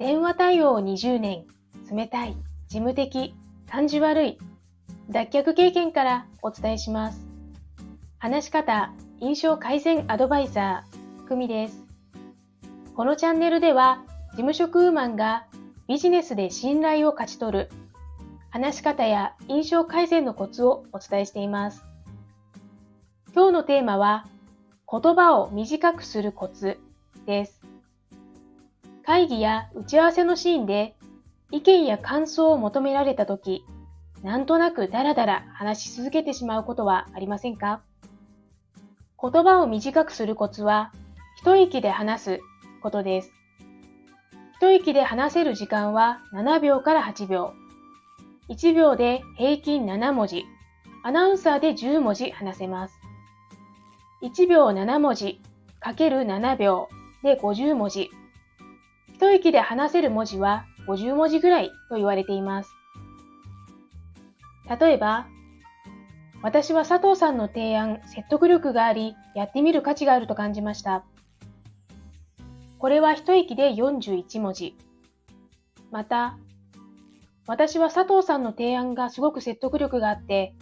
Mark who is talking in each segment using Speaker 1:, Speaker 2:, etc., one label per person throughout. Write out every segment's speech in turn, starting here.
Speaker 1: 電話対応20年、冷たい、事務的、感じ悪い、脱却経験からお伝えします。話し方、印象改善アドバイザー、久美です。このチャンネルでは、事務職ウーマンがビジネスで信頼を勝ち取る、話し方や印象改善のコツをお伝えしています。今日のテーマは、言葉を短くするコツです。会議や打ち合わせのシーンで意見や感想を求められたとき、なんとなくダラダラ話し続けてしまうことはありませんか？言葉を短くするコツは、一息で話すことです。一息で話せる時間は7秒から8秒。1秒で平均7文字。アナウンサーで10文字話せます。1秒7文字かける7秒で50文字。一息で話せる文字は50文字ぐらいと言われています。例えば、私は佐藤さんの提案、説得力があり、やってみる価値があると感じました。これは一息で41文字。また、私は佐藤さんの提案がすごく説得力があって、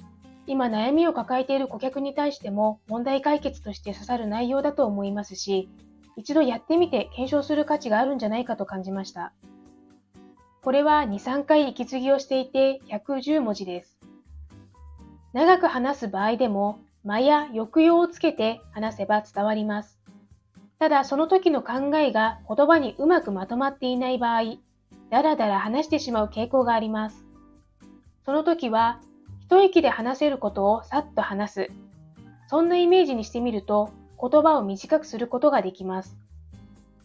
Speaker 1: 今悩みを抱えている顧客に対しても問題解決として刺さる内容だと思いますし、一度やってみて検証する価値があるんじゃないかと感じました。これは2、3回息継ぎをしていて110文字です。長く話す場合でも間や抑揚をつけて話せば伝わります。ただその時の考えが言葉にうまくまとまっていない場合、だらだら話してしまう傾向があります。その時は一息で話せることをさっと話す。そんなイメージにしてみると言葉を短くすることができます。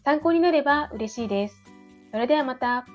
Speaker 1: 参考になれば嬉しいです。それではまた。